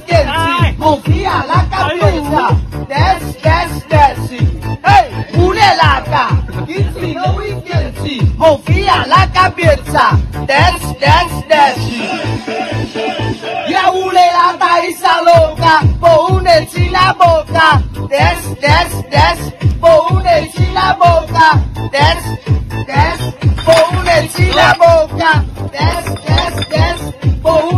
quente, confia na cabeça. Desce, desce, desce. Ei, mulherada, que ensina o quente, confia na cabeça. Desce, desce, desce. E a mulherada está louca, põe um dente na boca. Desce, desce, desce, põe um dente na boca. Desce, desce, dente na boca. Desce, desce, desce,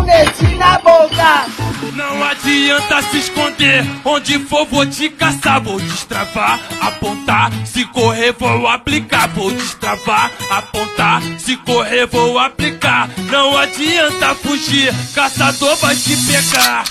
dente na boca. Não adianta se esconder, onde for vou te caçar, vou destravar, apontar, se correr vou aplicar, vou destravar, apontar, se correr vou aplicar. Não adianta fugir, caçador vai te pegar.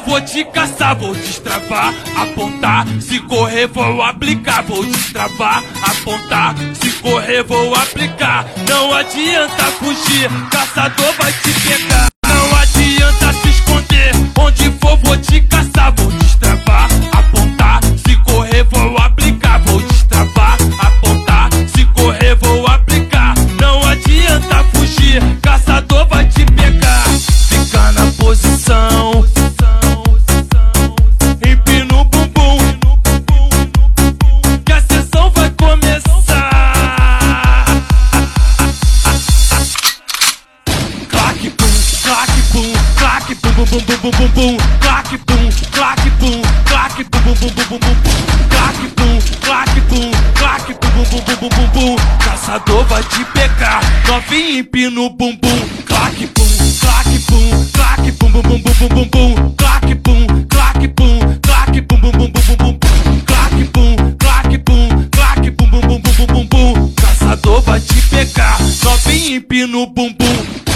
For vou te caçar, vou destravar, apontar, se correr vou aplicar, vou destravar, apontar, se correr vou aplicar. Não adianta fugir, caçador vai te pegar. Não adianta se esconder, onde for vou te caçar, vou destravar, bum bum bum bum bum bum, clac pum, clac pum, clac pum bum bum bum bum bum, clac pum, clac pum, clac bum bum bum bum bum bum. Caçador vai te pegar, novinho empina o bumbum, clac pum, clac pum, clac bum bum bum bum bum bum, clac pum, clac pum, clac pum bum bum bum bum bum, clac pum, clac pum, clac bum bum bum bum bum bum. Caçador vai te pegar, novinho empina o bumbum.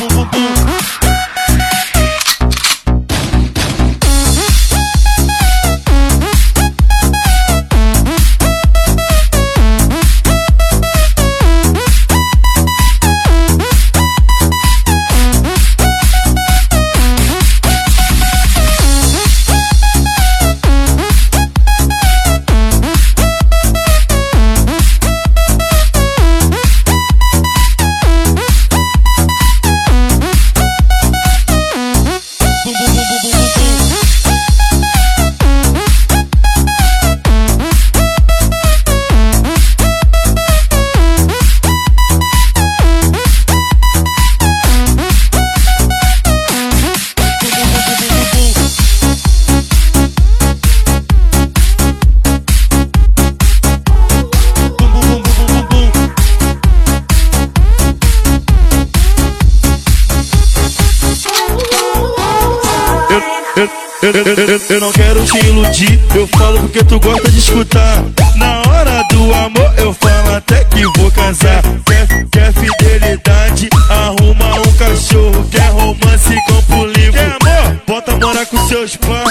Bum bum bum te iludir, eu falo porque tu gosta de escutar.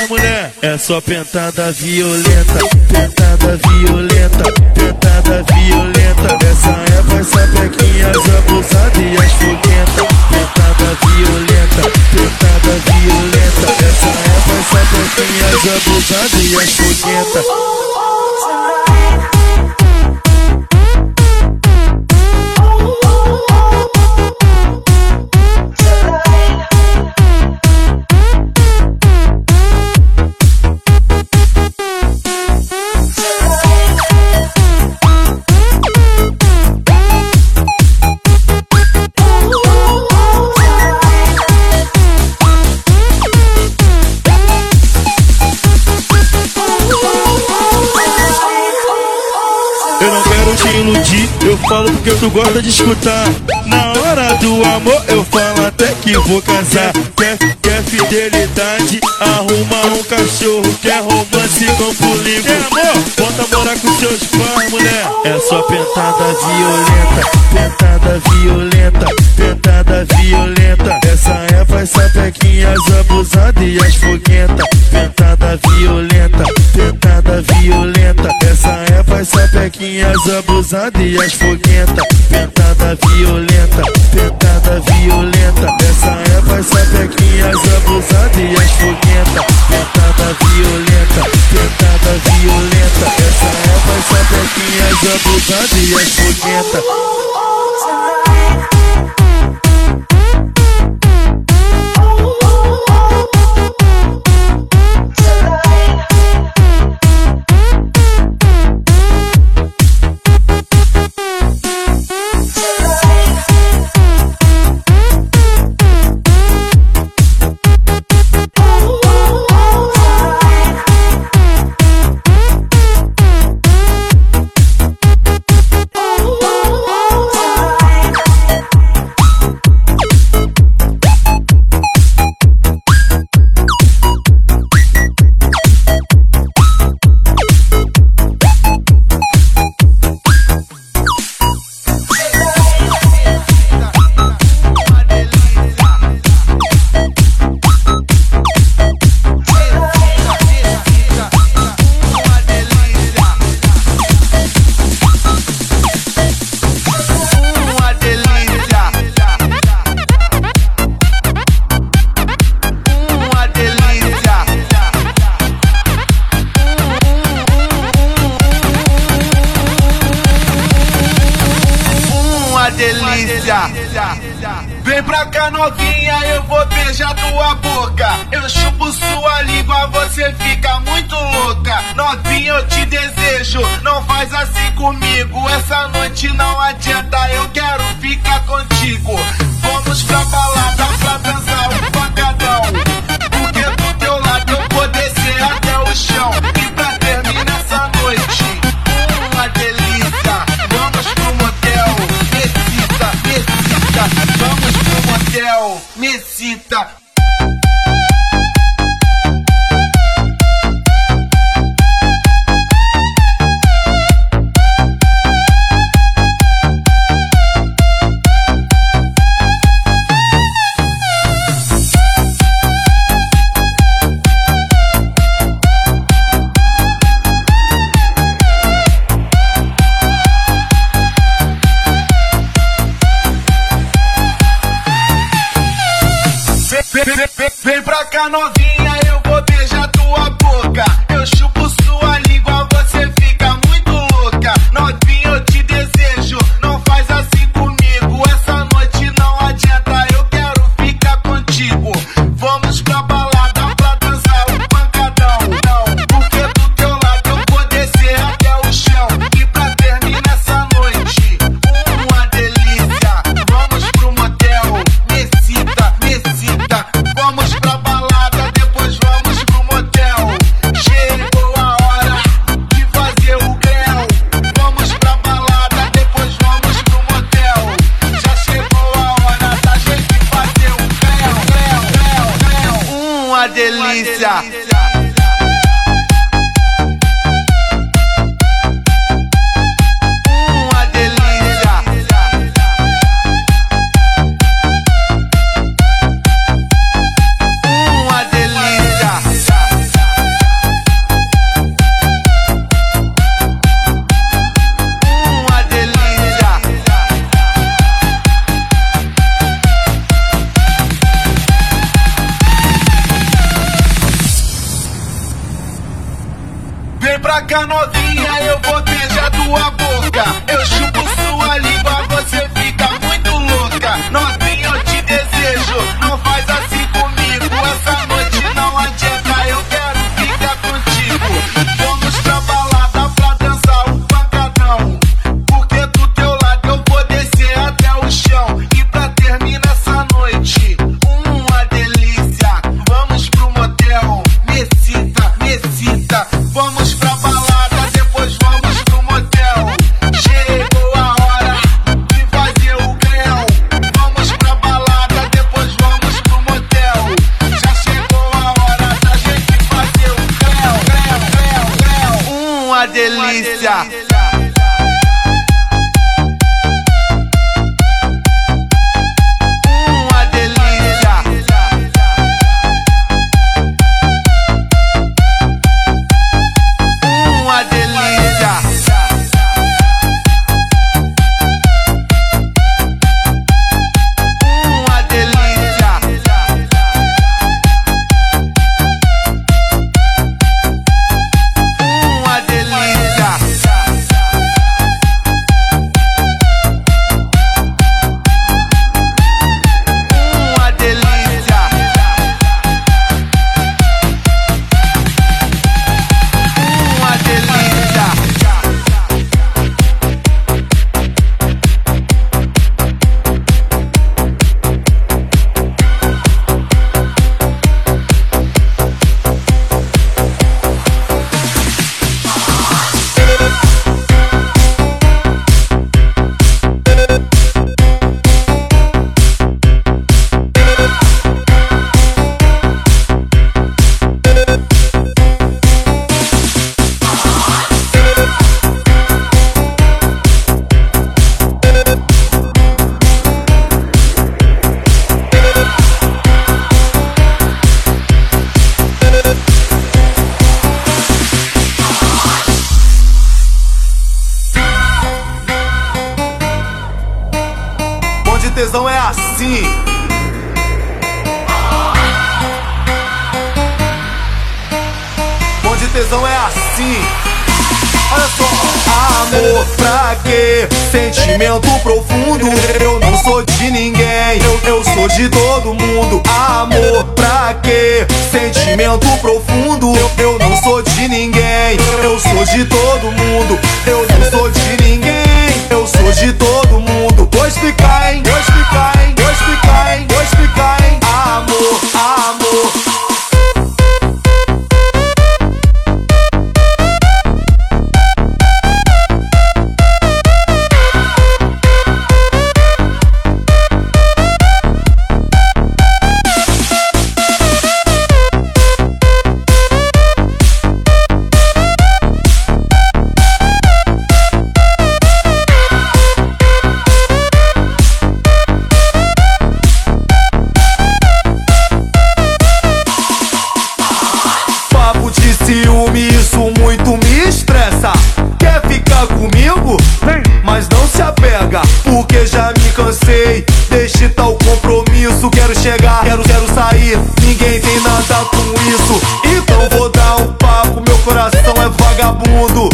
Mulher. É só pentada violenta, pentada violenta, pentada violenta. Essa é pra sapequinhas abusadas e as foguentas. Pentada violenta, pentada violenta. Essa é pra sapequinhas abusadas e as foguentas. Tu gosta de escutar. Na hora do amor, eu falo até que vou casar. Quer, quer fidelidade? Arruma um cachorro. Quer romance, campo livre? Quer amor? Volta morar com seus pais, mulher. É só pentada violenta, pentada violenta, pentada violenta. Essa é pra sapequinhas abusadas e as foguentas. Pra sapequinhas abusadas e as foguentas. Pentada violenta, pentada violenta. Essa é pra sapequinhas abusadas e as foguentas. Pentada violenta, pentada violenta. Essa é pra sapequinhas abusadas e as foguentas. Noite não adianta, eu quero ficar contigo. Sentimento profundo, eu não sou de ninguém, eu, eu sou de todo mundo. Amor pra quê? Sentimento profundo, eu, eu não sou de ninguém, eu sou de todo mundo. Eu não sou de ninguém, eu sou de todo mundo. Pois fica Porque já me cansei deixe tal compromisso. Quero chegar, quero, quero sair. Ninguém tem nada com isso. Então vou dar um papo. Meu coração é vagabundo.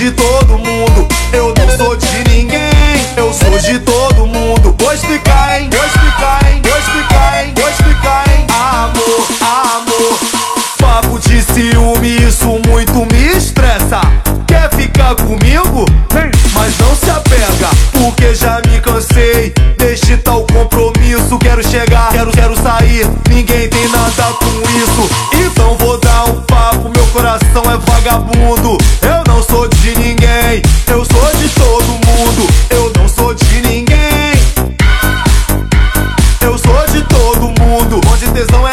de todo mundo. there's no